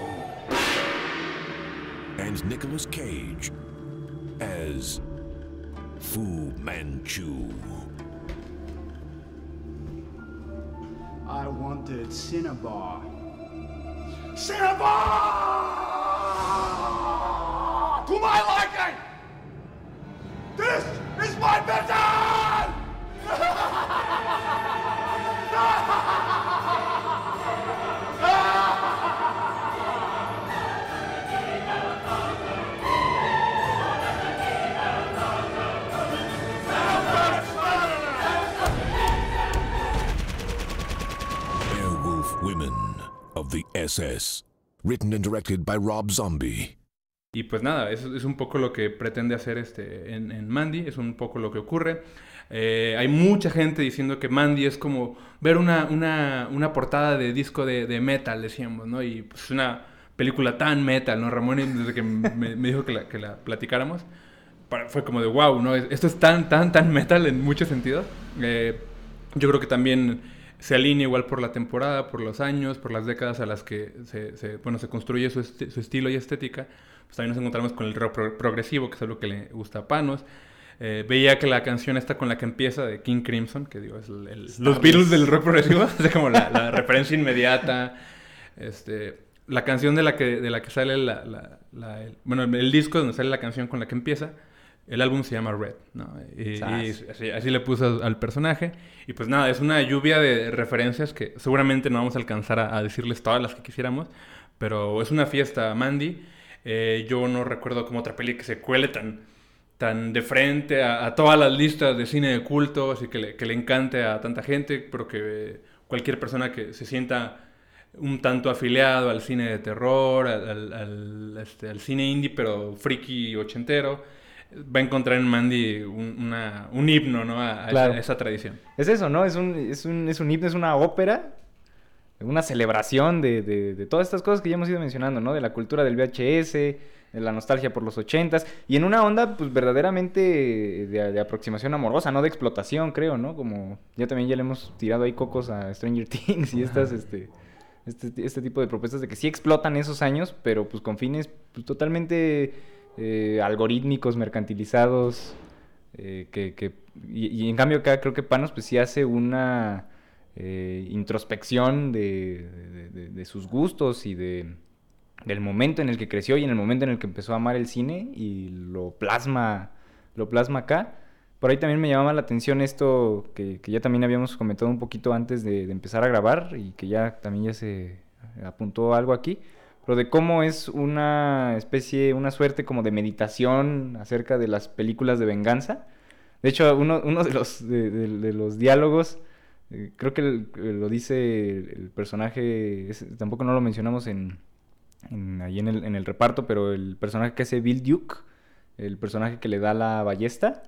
And Nicolas Cage as Fu Manchu. I wanted Cinnabar. Cinnabar! To my liking! This is my vision! [laughs] SS. Written and directed by Rob Zombie. Y pues nada, eso es un poco lo que pretende hacer este en, en Mandy, es un poco lo que ocurre. Eh, hay mucha gente diciendo que Mandy es como ver una, una, una portada de disco de, de, metal, decíamos, ¿no? Y pues una película tan metal, ¿no? Ramón, desde que me, me dijo que la, que la platicáramos, para, fue como de wow, ¿no? Esto es tan, tan, tan metal en muchos sentidos. Eh, yo creo que también se alinea igual por la temporada, por los años, por las décadas a las que se, se bueno, se construye su, esti su, estilo y estética. Pues también nos encontramos con el rock pro progresivo, que es algo que le gusta a Panos. Eh, veía que la canción está con la que empieza de King Crimson, que digo, es el, el, los Beatles del rock progresivo, [laughs] es como la, la, referencia inmediata. Este, la canción de la que, de la que sale la, la, el, bueno, el disco donde sale la canción con la que empieza, el álbum se llama Red, ¿no? Y, y así, así, le puso al personaje. Y pues nada, es una lluvia de referencias que seguramente no vamos a alcanzar a, a decirles todas las que quisiéramos, pero es una fiesta, Mandy. Eh, yo no recuerdo como otra peli que se cuele tan tan de frente a, a, todas las listas de cine de culto, así que le, que le encante a tanta gente, pero que eh, cualquier persona que se sienta un tanto afiliado al cine de terror, al, al, al, este, al cine indie, pero friki ochentero, va a encontrar en Mandy un, una, un himno ¿no? a, claro. esa, esa, tradición. Es eso, ¿no? Es un, es un, es un himno, es una ópera, una celebración de, de, de todas estas cosas que ya hemos ido mencionando, ¿no? De la cultura del VHS, la nostalgia por los ochentas, y en una onda, pues, verdaderamente de, de, aproximación amorosa, no de explotación, creo, ¿no? Como ya también ya le hemos tirado ahí cocos a Stranger [laughs] Things y estas, este, este, este tipo de propuestas de que sí explotan esos años, pero pues con fines pues, totalmente eh, algorítmicos, mercantilizados, eh, que, y, en cambio acá creo que Panos pues sí hace una eh, introspección de, de, sus gustos y de del momento en el que creció y en el momento en el que empezó a amar el cine y lo plasma, lo plasma acá. Por ahí también me llamaba la atención esto que, que ya también habíamos comentado un poquito antes de, de, empezar a grabar y que ya también ya se apuntó algo aquí, pero de cómo es una especie, una suerte como de meditación acerca de las películas de venganza. De hecho, uno, de, los, de, los diálogos, eh, creo que el, lo dice el, personaje, tampoco no lo mencionamos en, en, ahí en el, en el, reparto, pero el personaje que hace Bill Duke, el personaje que le da la ballesta,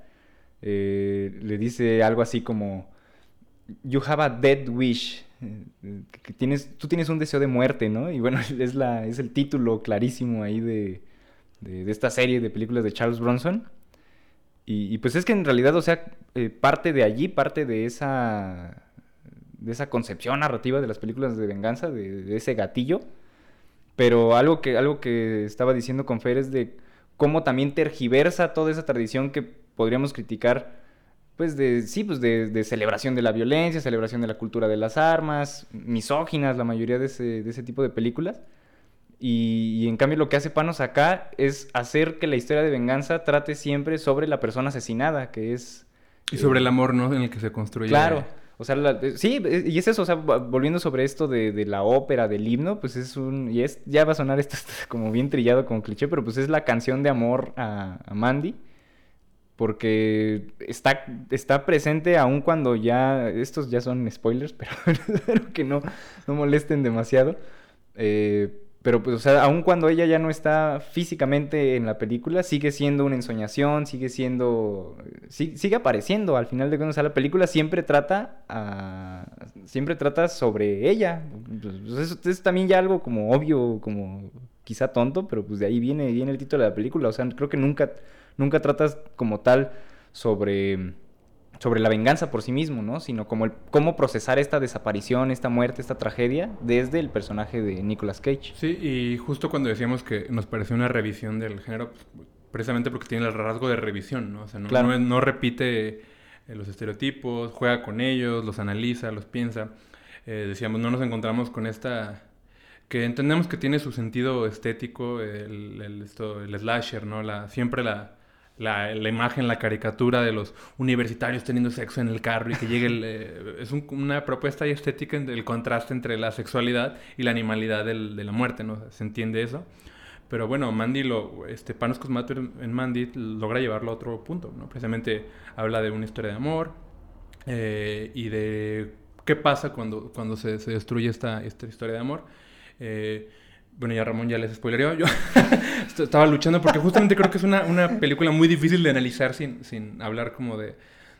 eh, le dice algo así como, You have a dead wish, eh, tienes, tú tienes un deseo de muerte, ¿no? Y bueno, [laughs] es, el título clarísimo ahí de, esta serie de películas de Charles Bronson. Y, pues es que en realidad, o sea, eh, parte de allí, parte de esa, concepción narrativa de las películas de venganza, de, de ese gatillo, pero algo que, algo que estaba diciendo con Fer es de cómo también tergiversa toda esa tradición que podríamos criticar, pues de, sí, pues de, de, celebración de la violencia, celebración de la cultura de las armas, misóginas, la mayoría de ese, de ese tipo de películas. Y, y, en cambio lo que hace Panos acá es hacer que la historia de venganza trate siempre sobre la persona asesinada, que es... Y sobre eh, el amor, ¿no? En el que se construye. Claro. O sea, la, sí, y es eso, o sea, volviendo sobre esto de, de, la ópera, del himno, pues es un, y es, ya va a sonar esto [laughs] como bien trillado, como cliché, pero pues es la canción de amor a, a Mandy, porque está, está presente aún cuando ya, estos ya son spoilers, [laughs] pero espero que no, no molesten demasiado, eh, pero pues, o sea, aun cuando ella ya no está físicamente en la película, sigue siendo una ensoñación, sigue siendo, sigue, apareciendo. Al final de cuentas, o la película siempre trata, siempre trata sobre ella. Pues, eso es también ya algo como obvio, como quizá tonto, pero pues de ahí viene, viene el título de la película. O sea, creo que nunca, nunca tratas como tal sobre sobre la venganza por sí mismo, ¿no? Sino como el, cómo procesar esta desaparición, esta muerte, esta tragedia desde el personaje de Nicolas Cage. Sí, y justo cuando decíamos que nos pareció una revisión del género, pues, precisamente porque tiene el rasgo de revisión, ¿no? O sea, no, claro. no, no repite eh, los estereotipos, juega con ellos, los analiza, los piensa. Eh, decíamos, no nos encontramos con esta que entendemos que tiene su sentido estético, el, el, esto, el slasher, ¿no? La, siempre la, la, la, imagen, la caricatura de los universitarios teniendo sexo en el carro y que llegue el, eh, es un, una propuesta y estética del contraste entre la sexualidad y la animalidad del, de la muerte, ¿no? Se entiende eso. Pero bueno, Mandy, lo, este, Panos Cosmato en Mandy logra llevarlo a otro punto, ¿no? Precisamente habla de una historia de amor eh, y de qué pasa cuando, cuando se, se destruye esta, esta historia de amor. Eh, bueno, ya Ramón ya les spoilereó. Yo [laughs] est- estaba luchando porque justamente creo que es una, una película muy difícil de analizar sin, sin hablar como de,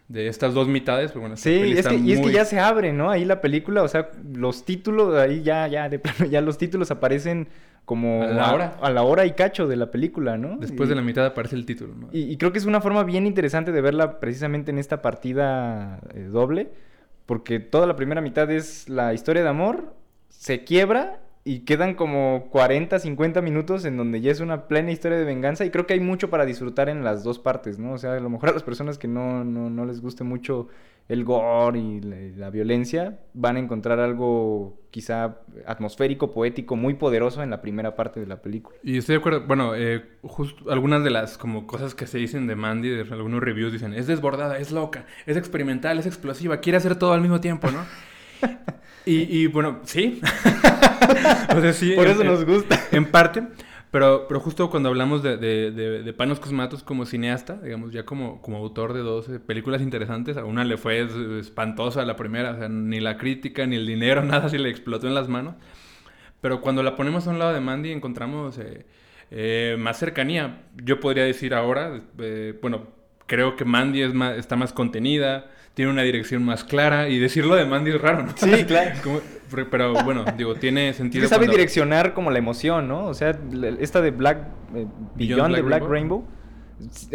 de estas dos mitades. Pero bueno, esta Sí, es y es que ya se abre, ¿no? Ahí la película, o sea, los títulos, ahí ya, ya, de plano, ya los títulos aparecen como A la hora. a la hora y cacho de la película, ¿no? Después Y- de la mitad aparece el título, ¿no? Y, y creo que es una forma bien interesante de verla precisamente en esta partida eh, doble, porque toda la primera mitad es la historia de amor, se quiebra y quedan como 40, 50 minutos en donde ya es una plena historia de venganza y creo que hay mucho para disfrutar en las dos partes, ¿no? O sea, a lo mejor a las personas que no, no, no les guste mucho el gore y la, la violencia van a encontrar algo quizá atmosférico, poético, muy poderoso en la primera parte de la película. Y estoy de acuerdo, bueno, eh, justo algunas de las como cosas que se dicen de Mandy, de algunos reviews dicen, es desbordada, es loca, es experimental, es explosiva, quiere hacer todo al mismo tiempo, ¿no? [laughs] y, y, bueno, sí. [laughs] o sea, sí. Por eso en- nos gusta. En parte, pero, pero justo cuando hablamos de, de, de- de Panos Cosmatos como cineasta, digamos, ya como, como autor de dos películas interesantes, a una le fue es- espantosa la primera, o sea, ni la crítica, ni el dinero, [laughs] nada se le explotó en las manos. Pero cuando la ponemos a un lado de Mandy encontramos eh, eh, más cercanía. Yo podría decir ahora, eh, bueno, creo que Mandy es más, está más contenida, tiene una dirección más clara y decirlo de Mandy es raro, ¿no? Sí, [laughs] claro. Como- pero bueno, digo, tiene Es sentido. que sabe cuando- direccionar como la emoción, ¿no? O sea, esta de Black... eh, Beyond, the Black Rainbow.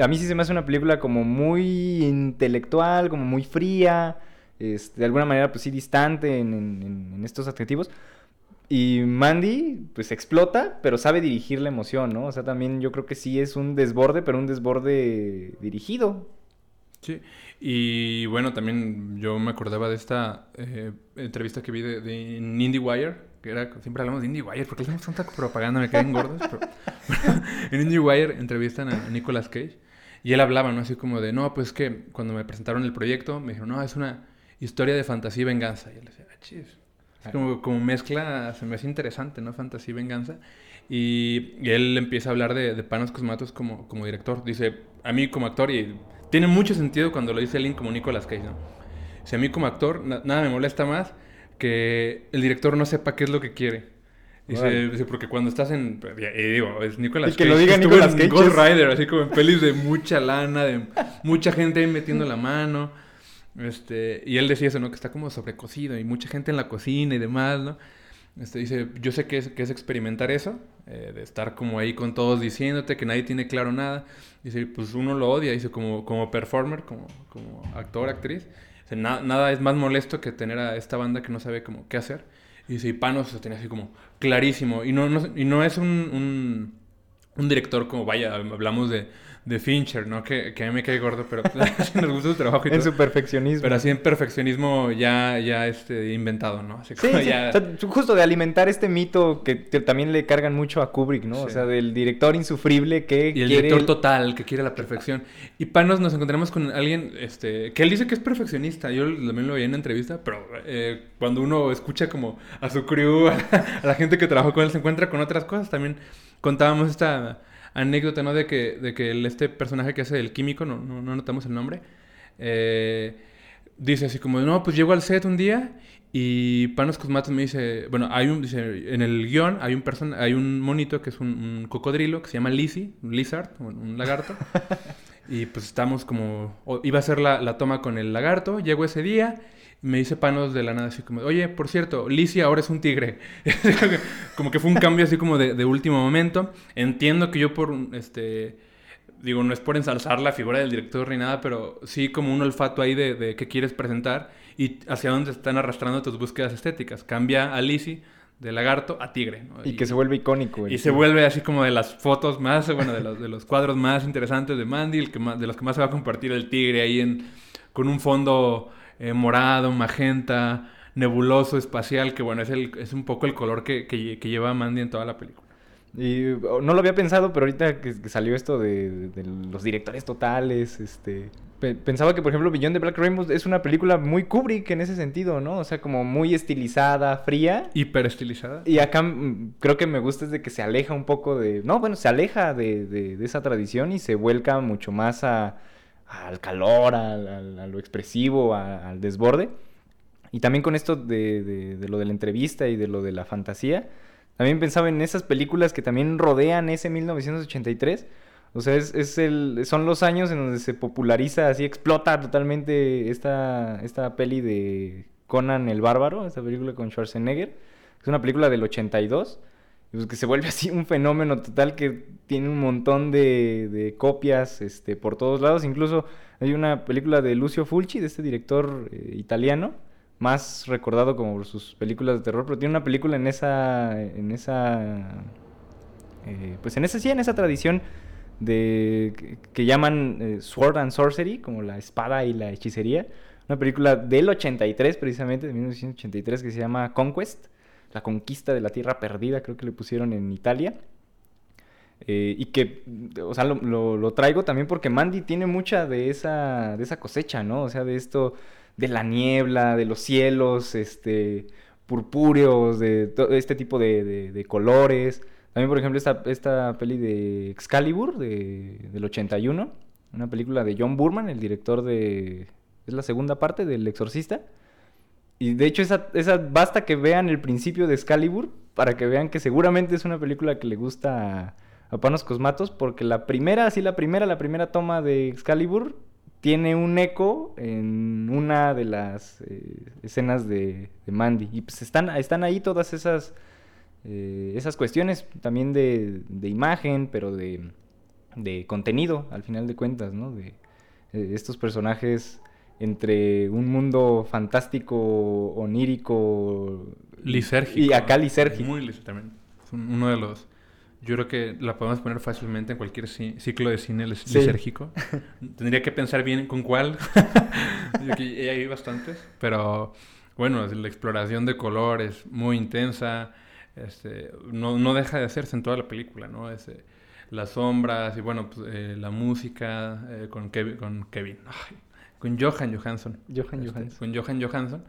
A mí sí se me hace una película como muy intelectual, como muy fría. este, de alguna manera, pues sí, distante en- en- en estos adjetivos. Y Mandy, pues explota, pero sabe dirigir la emoción, ¿no? O sea, también yo creo que sí es un desborde, pero un desborde dirigido. Sí, y bueno, también yo me acordaba de esta eh, entrevista que vi de, de IndieWire, que era, siempre hablamos de IndieWire, porque hacemos tanta propaganda, me caen gordos, pero [laughs] en IndieWire entrevistan a Nicolas Cage y él hablaba, ¿no? Así como de, no, pues que cuando me presentaron el proyecto, me dijeron, no, es una historia de fantasía y venganza. Y él decía, ah, chis. Como, como mezcla, se me hace interesante, ¿no? Fantasía y venganza. Y, y él empieza a hablar de, de Panos Cosmatos como, como director. Dice, a mí como actor, y tiene mucho sentido cuando lo dice alguien como Nicolas Cage, ¿no? Dice, a mí como actor, na- nada me molesta más que el director no sepa qué es lo que quiere. Dice, dice, porque cuando estás en... Y digo, es Nicolas Y que lo diga Nicolas en Cage Ghost Rider, así como en pelis de mucha lana, de mucha gente ahí metiendo la mano. Este, y él decía eso, ¿no? Que está como sobrecocido y mucha gente en la cocina y demás, ¿no? Este, dice, yo sé que es, que es experimentar eso, eh, de estar como ahí con todos diciéndote que nadie tiene claro nada. Dice, pues uno lo odia, dice, como, como performer, como, como actor, actriz. "Na- nada es más molesto que tener a esta banda que no sabe como qué hacer. Y dice, y Panos lo tenía así como clarísimo. Y no, no, y no es un, un director como, vaya, hablamos de, de Fincher, ¿no? Que, que a mí me cae gordo, pero [laughs] nos gusta su trabajo y En todo. su perfeccionismo. Pero así en perfeccionismo ya, ya este, inventado, ¿no? Así Sí, como sí, ya... o sea, justo de alimentar este mito que, que también le cargan mucho a Kubrick, ¿no? O sea, del director insufrible que Y el quiere... director total, que quiere la perfección. Y Panos nos encontramos con alguien este, que él dice que es perfeccionista. Yo también lo veía en una entrevista, pero eh, cuando uno escucha como a su crew, a la, [laughs] a la gente que trabajó con él, se encuentra con otras cosas. También contábamos esta anécdota, ¿no? De que, de que el- este personaje que hace el químico, no, no, no notamos el nombre, eh, dice así como, no, pues llego al set un día y Panos Cosmatos me dice, bueno, hay un, dice, en el guion hay un person hay un monito que es un, un cocodrilo que se llama Lizzie, un lizard, un, un lagarto. [laughs] y pues estamos como, iba a hacer la, la toma con el lagarto, llego ese día, me dice Panos de la nada así como, oye, por cierto, Lizzie ahora es un tigre. [laughs] como que fue un cambio así como de, de último momento. Entiendo que yo por, este, digo, no es por ensalzar la figura del director ni nada, pero sí como un olfato ahí de, de qué quieres presentar y hacia dónde están arrastrando tus búsquedas estéticas. Cambia a Lizzie de lagarto a tigre. ¿no? Y que se vuelve icónico. el Y se film. vuelve así como de las fotos más, bueno, de los, de los cuadros más interesantes de Mandy, el que más, de los que más se va a compartir el tigre ahí en, con un fondo eh, morado, magenta, nebuloso, espacial, que bueno, es, el, es un poco el color que, que, que lleva Mandy en toda la película. Y oh, no lo había pensado, pero ahorita que, que salió esto de, de los directores totales, este... pe- Pensaba que, por ejemplo, Beyond the Black Rainbow es una película muy Kubrick en ese sentido, ¿no? O sea, como muy estilizada, fría. Hiper estilizada. Y acá mm, creo que me gusta es de que se aleja un poco de... No, bueno, se aleja de, de- de esa tradición y se vuelca mucho más a, al calor, al- a lo expresivo, al desborde. Y también con esto de, lo de la entrevista y de lo de la fantasía, También pensaba en esas películas que también rodean ese 1983. O sea, es, el, son los años en donde se populariza, así explota totalmente esta, esta peli de Conan el Bárbaro, esta película con Schwarzenegger. Es una película del 82. y Pues que se vuelve [laughs] así un fenómeno total que tiene un montón de, de copias este, por todos lados. Incluso hay una película de Lucio Fulci, de este director eh, italiano, más recordado como por sus películas de terror, pero tiene una película en esa, en esa, eh, pues en esa sí, en esa tradición de que, llaman eh, Sword and Sorcery, como la espada y la hechicería, una película del 83 precisamente, de 1983 que se llama Conquest, la conquista de la tierra perdida, creo que le pusieron en Italia. Eh, y que, o sea, lo, lo- traigo también porque Mandy tiene mucha de esa, de esa cosecha, ¿no? O sea, de esto, de la niebla, de los cielos, este, purpúreos, de todo este tipo de, de- de colores. También, por ejemplo, esta, esta peli de Excalibur, de, del 81, una película de John Burman, el director de... Es la segunda parte del Exorcista. Y de hecho, esa, esa basta que vean el principio de Excalibur para que vean que seguramente es una película que le gusta a, Panos Cosmatos, porque la primera, sí, la primera, la primera toma de Excalibur tiene un eco en una de las eh, escenas de, de Mandy. Y pues están, están ahí todas esas, eh, esas cuestiones también de, de imagen, pero de, de contenido, al final de cuentas, ¿no? De eh, estos personajes entre un mundo fantástico, onírico, Lisérgico. y acá lisérgico. Muy lisérgico también. Es uno de los... Yo creo que la podemos poner fácilmente en cualquier ci- ciclo de cine lis- Sí. lisérgico. [laughs] Tendría que pensar bien con cuál. [laughs] Que hay bastantes. Pero bueno, es la exploración de colores muy intensa. Este, no, no deja de hacerse en toda la película, ¿no? Es, eh, las sombras y bueno, pues, eh, la música eh, con Kevin, con Kevin, ay, con Johan Johansson. Johan Este, Johansson. Con Johan Johansson.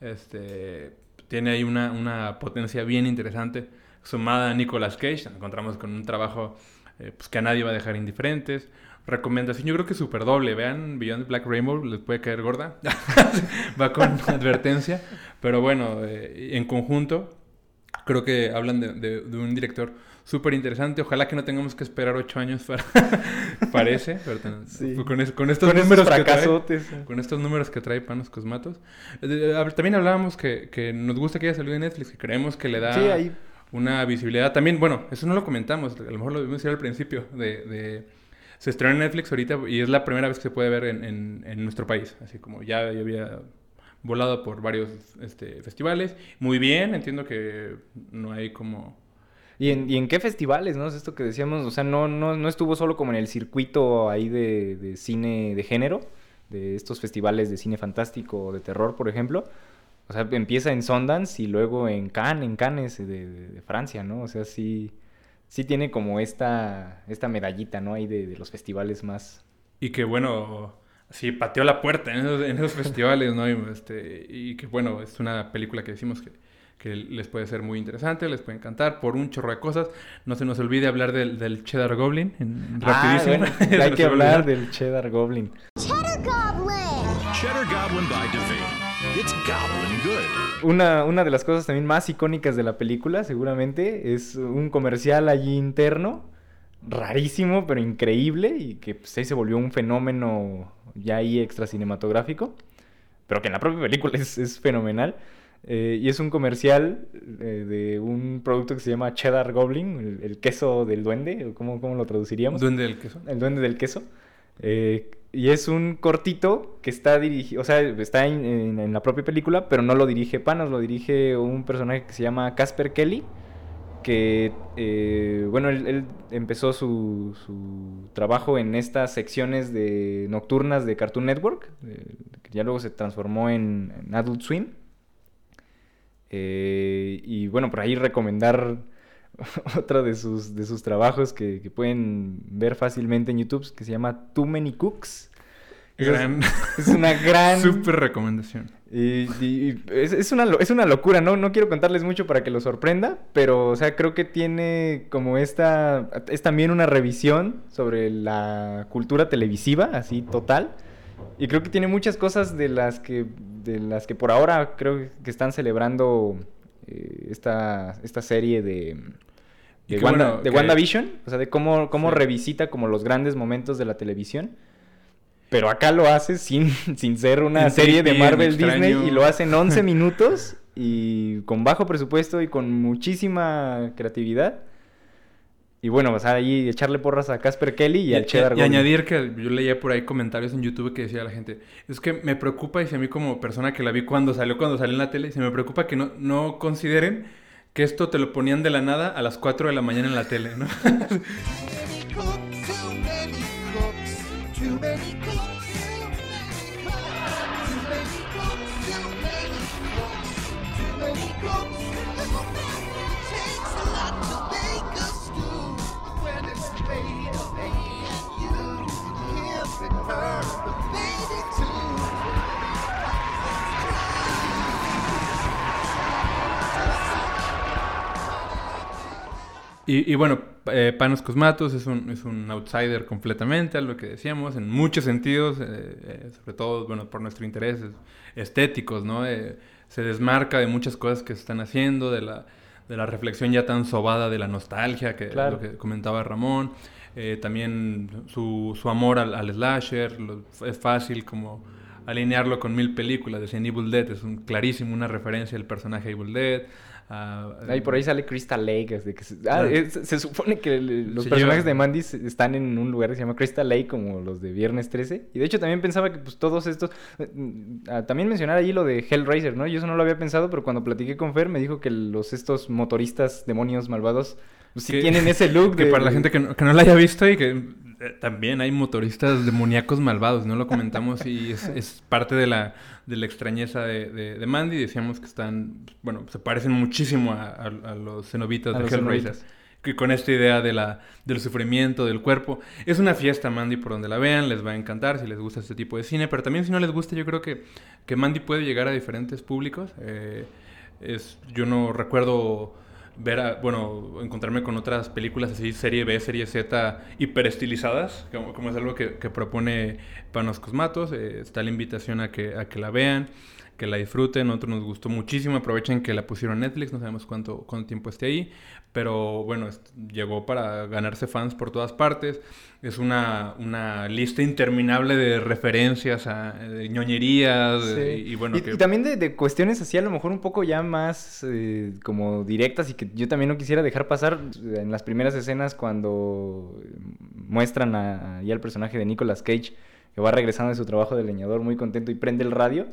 Este, tiene ahí una, una potencia bien interesante. Sumada a Nicolas Cage, nos encontramos con un trabajo eh, pues, que a nadie va a dejar indiferentes. Recomendación, yo creo que super doble. Vean Beyond Black Rainbow, les puede caer gorda. [laughs] va con [laughs] advertencia. Pero bueno, eh, en conjunto, creo que hablan de, de- de un director súper interesante. Ojalá que no tengamos que esperar ocho años para... [laughs] parece, pero ten- Sí. con, es- con estos Con números que trae- con estos números que trae Panos Cosmatos. Eh, de- También hablábamos que, que nos gusta que haya salido en Netflix, que creemos que le da Sí, ahí. Una visibilidad. También, bueno, eso no lo comentamos, a lo mejor lo debimos decir al principio, de... de- se estrenó en Netflix ahorita y es la primera vez que se puede ver en, en- en nuestro país. Así como ya, ya había volado por varios este, festivales. Muy bien, entiendo que no hay como... ¿Y en, y en qué festivales, no? Es esto que decíamos, o sea, no, no, no estuvo solo como en el circuito ahí de, de cine de género, de estos festivales de cine fantástico o de terror, por ejemplo. O sea, empieza en Sundance y luego en Cannes, en Cannes de, de- de Francia, ¿no? O sea, sí, sí tiene como esta, esta medallita, ¿no? Ahí de, de los festivales más... Y que bueno, sí, pateó la puerta en esos, en esos [laughs] festivales, ¿no? Y, este, y que bueno, es una película que decimos que, que les puede ser muy interesante, les puede encantar por un chorro de cosas. No se nos olvide hablar del, del Cheddar Goblin, en- rapidísimo. Ah, bueno, [laughs] hay que hablar del Cheddar Goblin. Cheddar Goblin! Cheddar Goblin by Devane. It's goblin good. Una, una de las cosas también más icónicas de la película, seguramente, es un comercial allí interno, rarísimo, pero increíble, y que pues, ahí se volvió un fenómeno ya ahí extra cinematográfico, pero que en la propia película es, es fenomenal. Eh, y es un comercial eh, de un producto que se llama Cheddar Goblin, el, el queso del duende, o ¿cómo, cómo lo traduciríamos? Duende del queso. El duende del queso. Eh, y es un cortito que está dirigido, o sea, está en, la propia película, pero no lo dirige Panos, lo dirige un personaje que se llama Casper Kelly, que, eh, bueno, él, empezó su, su trabajo en estas secciones de nocturnas de Cartoon Network, que ya luego se transformó en, en Adult Swim. Eh, y bueno, por ahí recomendar [laughs] otro de sus, de sus trabajos que, que pueden ver fácilmente en YouTube, que se llama Too Many Cooks. Es- Gran- [laughs] es una gran... [laughs] Súper recomendación. Y, y- es, es una, es una locura, ¿no? No quiero contarles mucho para que lo sorprenda, pero, o sea, creo que tiene como esta... Es también una revisión sobre la cultura televisiva, así, total. Y creo que tiene muchas cosas de las que, de las que por ahora creo que están celebrando eh, esta, esta serie de, Y de, Wanda- bueno de que- WandaVision, o sea, de cómo, cómo Sí. revisita como los grandes momentos de la televisión. Pero acá lo hace sin, [laughs] sin ser una serie de Marvel Disney y lo hace en 11 [laughs] minutos y con bajo presupuesto y con muchísima creatividad. Y bueno, o sea, ahí echarle porras a Casper Kelly y, al Cheddar y Goblin. añadir que yo leía por ahí comentarios en YouTube que decía la gente, es que me preocupa, y si a mí como persona que la vi cuando salió, cuando salió en la tele, se me preocupa que no, no consideren que esto te lo ponían de la nada a las 4 de la mañana en la tele, ¿no? [laughs] Y, y bueno, eh, Panos Cosmatos es un, es un outsider completamente a lo que decíamos, en muchos sentidos, eh, eh, sobre todo, bueno, por nuestros intereses estéticos, ¿no? Eh, se desmarca de muchas cosas que se están haciendo, de la, de la reflexión ya tan sobada de la nostalgia, que Claro. lo que comentaba Ramón, eh, también su, su amor al, al slasher, lo- es fácil como alinearlo con mil películas, decían Evil Dead, es un, clarísimo una referencia al personaje Evil Dead. A- Ahí por ahí sale Crystal Lake. así que se, ah, es- se supone que los personajes de Mandy están en un lugar que se llama Crystal Lake, como los de Viernes 13. Y de hecho también pensaba que pues todos estos... eh, mm, ah, también mencionar ahí lo de Hellraiser, ¿no? Yo eso no lo había pensado, pero cuando platiqué con Fer me dijo que los estos motoristas demonios malvados pues, sí tienen ese look [laughs] que de... para la gente que no, que no la haya visto y que eh, también hay motoristas demoníacos malvados, ¿no? Lo comentamos y es, es parte de la, de la extrañeza de, de, de Mandy. Decíamos que están, bueno, se parecen muchísimo a, a- a los cenobitas A de Hellraiser. Que con esta idea de la, del sufrimiento, del cuerpo. Es una fiesta, Mandy, por donde la vean, les va a encantar si les gusta este tipo de cine, pero también si no les gusta, yo creo que, que Mandy puede llegar a diferentes públicos. Eh, es, yo no recuerdo ver, a- bueno, encontrarme con otras películas así, serie B, serie Z, hiperestilizadas, como, como es algo que, que propone Panos Cosmatos. Eh, está la invitación a que, a que la vean, que la disfruten. Nosotros nos gustó muchísimo. Aprovechen que la pusieron en Netflix, no sabemos cuánto, cuánto tiempo esté ahí. Pero bueno, llegó para ganarse fans por todas partes. Es una, una lista interminable de referencias a de ñoñerías. Sí. de- y, bueno, y, que- y también de, de cuestiones así a lo mejor un poco ya más eh, como directas y que yo también no quisiera dejar pasar en las primeras escenas cuando eh, muestran a, ya el personaje de Nicolas Cage que va regresando de su trabajo de leñador muy contento y prende el radio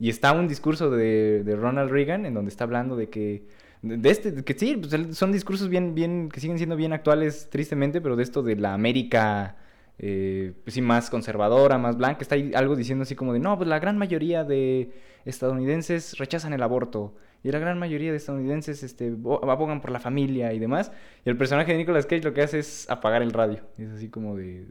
y está un discurso de, de Ronald Reagan en donde está hablando de que de este que sí pues, son discursos bien bien que siguen siendo bien actuales tristemente pero de esto de la América eh, pues sí, más conservadora, más blanca. Está algo diciendo así como de, no, pues la gran mayoría de estadounidenses rechazan el aborto. Y la gran mayoría de estadounidenses este, bo- abogan por la familia y demás. Y el personaje de Nicolas Cage lo que hace es apagar el radio. Es así como de,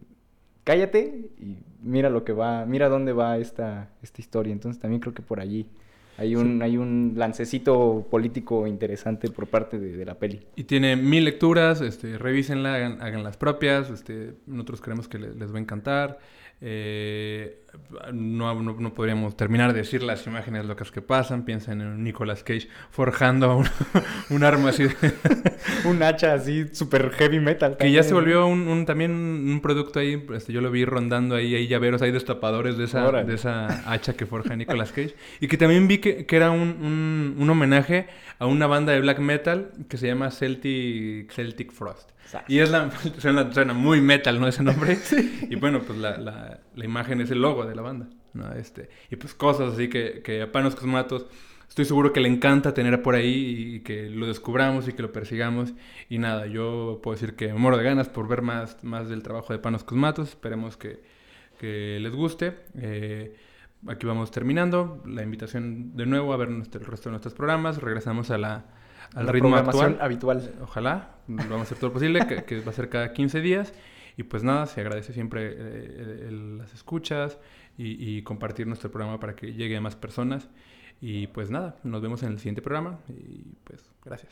cállate y mira lo que va, mira dónde va esta, esta historia. Entonces también creo que por allí hay un, hay un lancecito político interesante por parte de, de la peli. Y tiene mil lecturas, este, revísenla, hagan, hagan las propias, este, nosotros creemos que le- les va a encantar. Eh, no, no, no podríamos terminar de decir las imágenes locas que pasan. Piensen en un Nicolas Cage forjando un, [laughs] un arma así. de- [laughs] un hacha así super heavy metal. que ya se volvió un, un- también un producto ahí. Este, yo lo vi rondando ahí, hay llaveros, hay destapadores de esa, Órale. de esa hacha que forja Nicolas Cage. Y que también vi que, que era un, un- un homenaje a una banda de black metal que se llama Celtic, Celtic Frost. Y es la, [laughs] suena, suena muy metal, ¿no? Ese nombre. [laughs] Y bueno, pues la, la- la imagen es el logo de la banda, ¿no? Este, y pues cosas así que, que a Panos Cosmatos estoy seguro que le encanta tener por ahí y que lo descubramos y que lo persigamos. Y nada, yo puedo decir que me muero de ganas por ver más, más del trabajo de Panos Cosmatos. Esperemos que, que les guste. Eh, aquí vamos terminando. La invitación de nuevo a ver nuestro- el resto de nuestros programas. Regresamos a la, al La ritmo programación actual. habitual. Ojalá, vamos a hacer todo lo posible, que, que va a ser cada 15 días. Y pues nada, se agradece siempre eh, el- las escuchas y, y compartir nuestro programa para que llegue a más personas. Y pues nada, nos vemos en el siguiente programa y pues gracias.